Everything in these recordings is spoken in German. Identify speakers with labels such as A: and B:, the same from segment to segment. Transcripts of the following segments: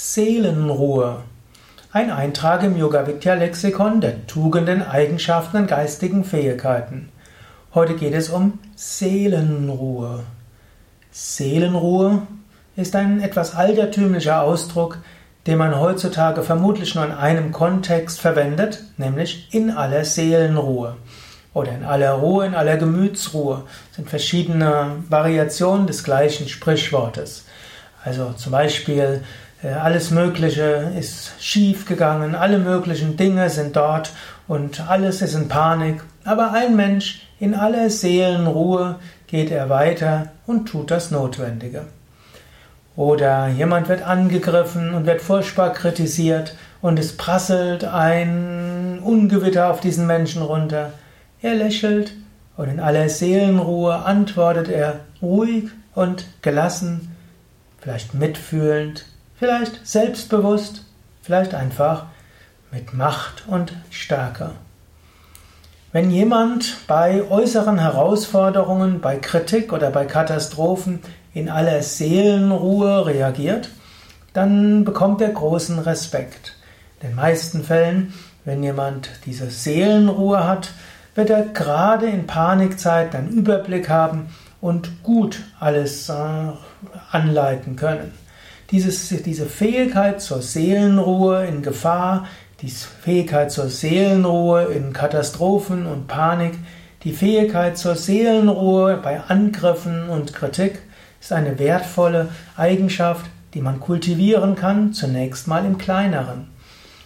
A: Seelenruhe. Ein Eintrag im Yoga Vidya Lexikon der Tugenden, Eigenschaften und geistigen Fähigkeiten. Heute geht es um Seelenruhe. Seelenruhe ist ein etwas altertümlicher Ausdruck, den man heutzutage vermutlich nur in einem Kontext verwendet, nämlich in aller Seelenruhe oder in aller Ruhe, in aller Gemütsruhe. Das sind verschiedene Variationen des gleichen Sprichwortes. Also zum Beispiel alles Mögliche ist schief gegangen, alle möglichen Dinge sind dort und alles ist in Panik. Aber ein Mensch in aller Seelenruhe geht er weiter und tut das Notwendige. Oder jemand wird angegriffen und wird furchtbar kritisiert und es prasselt ein Ungewitter auf diesen Menschen runter. Er lächelt und in aller Seelenruhe antwortet er ruhig und gelassen, vielleicht mitfühlend, vielleicht selbstbewusst, vielleicht einfach mit Macht und Stärke. Wenn jemand bei äußeren Herausforderungen, bei Kritik oder bei Katastrophen in aller Seelenruhe reagiert, dann bekommt er großen Respekt. In den meisten Fällen, wenn jemand diese Seelenruhe hat, wird er gerade in Panikzeiten einen Überblick haben und gut alles äh, anleiten können. Dieses, diese Fähigkeit zur Seelenruhe in Gefahr, die Fähigkeit zur Seelenruhe in Katastrophen und Panik, die Fähigkeit zur Seelenruhe bei Angriffen und Kritik ist eine wertvolle Eigenschaft, die man kultivieren kann, zunächst mal im kleineren.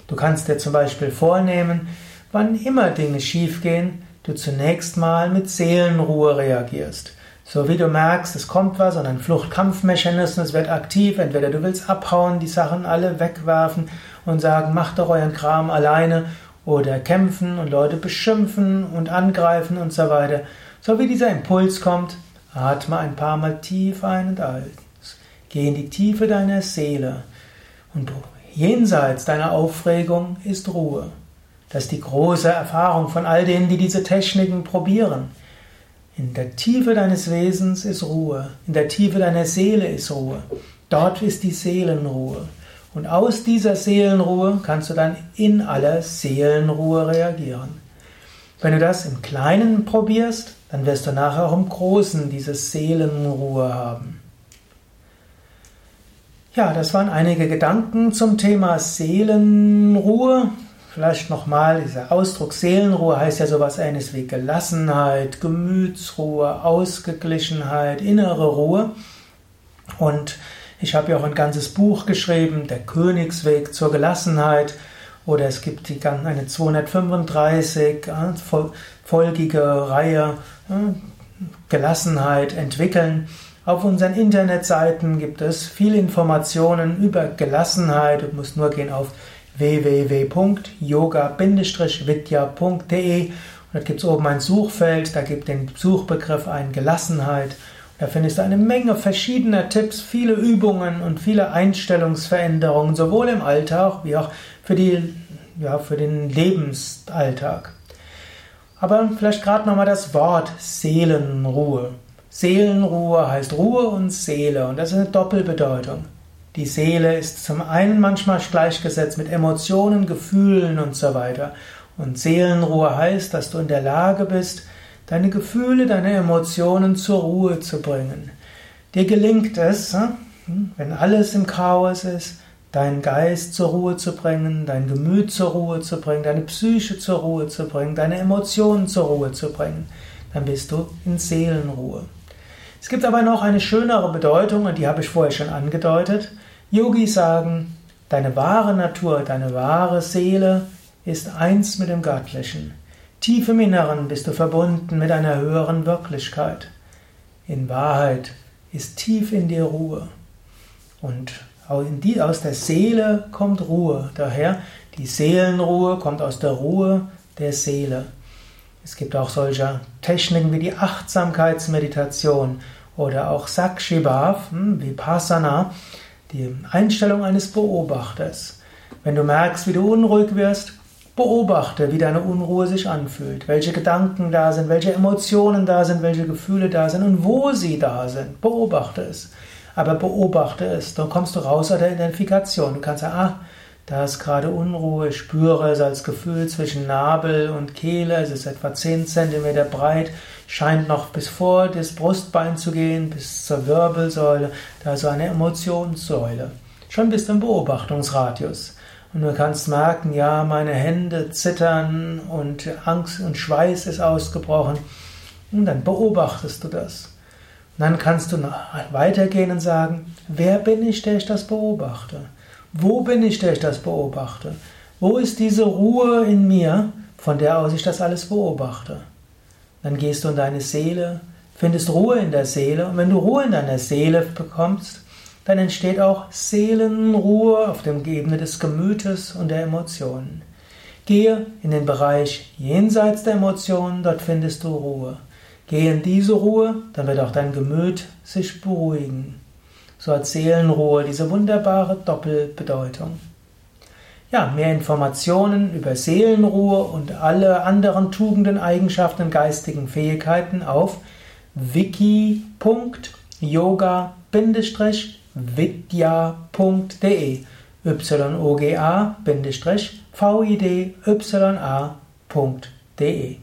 A: Du kannst dir zum Beispiel vornehmen, wann immer Dinge schiefgehen, du zunächst mal mit Seelenruhe reagierst. So wie du merkst, es kommt was und ein Fluchtkampfmechanismus wird aktiv, entweder du willst abhauen, die Sachen alle wegwerfen und sagen, macht doch euren Kram alleine oder kämpfen und Leute beschimpfen und angreifen und so weiter. So wie dieser Impuls kommt, atme ein paar Mal tief ein und aus. Geh in die Tiefe deiner Seele und jenseits deiner Aufregung ist Ruhe. Das ist die große Erfahrung von all denen, die diese Techniken probieren. In der Tiefe deines Wesens ist Ruhe, in der Tiefe deiner Seele ist Ruhe. Dort ist die Seelenruhe. Und aus dieser Seelenruhe kannst du dann in aller Seelenruhe reagieren. Wenn du das im Kleinen probierst, dann wirst du nachher auch im Großen diese Seelenruhe haben. Ja, das waren einige Gedanken zum Thema Seelenruhe. Vielleicht nochmal, dieser Ausdruck Seelenruhe heißt ja sowas ähnliches wie Gelassenheit, Gemütsruhe, Ausgeglichenheit, innere Ruhe. Und ich habe ja auch ein ganzes Buch geschrieben, Der Königsweg zur Gelassenheit. Oder es gibt die, eine 235 folgige Reihe Gelassenheit entwickeln. Auf unseren Internetseiten gibt es viele Informationen über Gelassenheit. Du musst nur gehen auf www.yoga-vidya.de und da gibt es oben ein Suchfeld, da gibt den Suchbegriff ein Gelassenheit. Da findest du eine Menge verschiedener Tipps, viele Übungen und viele Einstellungsveränderungen, sowohl im Alltag wie auch für, die, ja, für den Lebensalltag. Aber vielleicht gerade nochmal das Wort Seelenruhe. Seelenruhe heißt Ruhe und Seele und das ist eine Doppelbedeutung. Die Seele ist zum einen manchmal gleichgesetzt mit Emotionen, Gefühlen und so weiter. Und Seelenruhe heißt, dass du in der Lage bist, deine Gefühle, deine Emotionen zur Ruhe zu bringen. Dir gelingt es, hm, wenn alles im Chaos ist, deinen Geist zur Ruhe zu bringen, dein Gemüt zur Ruhe zu bringen, deine Psyche zur Ruhe zu bringen, deine Emotionen zur Ruhe zu bringen. Dann bist du in Seelenruhe. Es gibt aber noch eine schönere Bedeutung, und die habe ich vorher schon angedeutet. Yogis sagen, deine wahre Natur, deine wahre Seele ist eins mit dem Göttlichen. Tief im Inneren bist du verbunden mit einer höheren Wirklichkeit. In Wahrheit ist tief in dir Ruhe. Und aus der Seele kommt Ruhe. Daher, die Seelenruhe kommt aus der Ruhe der Seele. Es gibt auch solche Techniken wie die Achtsamkeitsmeditation oder auch Sakshibhav, hm, Vipassana, die Einstellung eines Beobachters. Wenn du merkst, wie du unruhig wirst, beobachte, wie deine Unruhe sich anfühlt, welche Gedanken da sind, welche Emotionen da sind, welche Gefühle da sind und wo sie da sind. Beobachte es. aber beobachte es. Dann kommst du raus aus der Identifikation. Du kannst sagen, ah, da ist gerade Unruhe, ich spüre es als Gefühl zwischen Nabel und Kehle, es ist etwa 10 cm breit, scheint noch bis vor das Brustbein zu gehen, bis zur Wirbelsäule, da ist eine Emotionssäule. Schon bist du im Beobachtungsradius. Und du kannst merken, ja, meine Hände zittern und Angst und Schweiß ist ausgebrochen. Und dann beobachtest du das. Und dann kannst du weitergehen und sagen, wer bin ich, der ich das beobachte? Wo bin ich, der ich das beobachte? Wo ist diese Ruhe in mir, von der aus ich das alles beobachte? Dann gehst du in deine Seele, findest Ruhe in der Seele und wenn du Ruhe in deiner Seele bekommst, dann entsteht auch Seelenruhe auf dem Ebene des Gemütes und der Emotionen. Gehe in den Bereich jenseits der Emotionen, dort findest du Ruhe. Gehe in diese Ruhe, dann wird auch dein Gemüt sich beruhigen. So hat Seelenruhe diese wunderbare Doppelbedeutung. Ja, mehr Informationen über Seelenruhe und alle anderen Tugenden, Eigenschaften und geistigen Fähigkeiten auf wiki.yoga-vidya.de yoga-vidya.de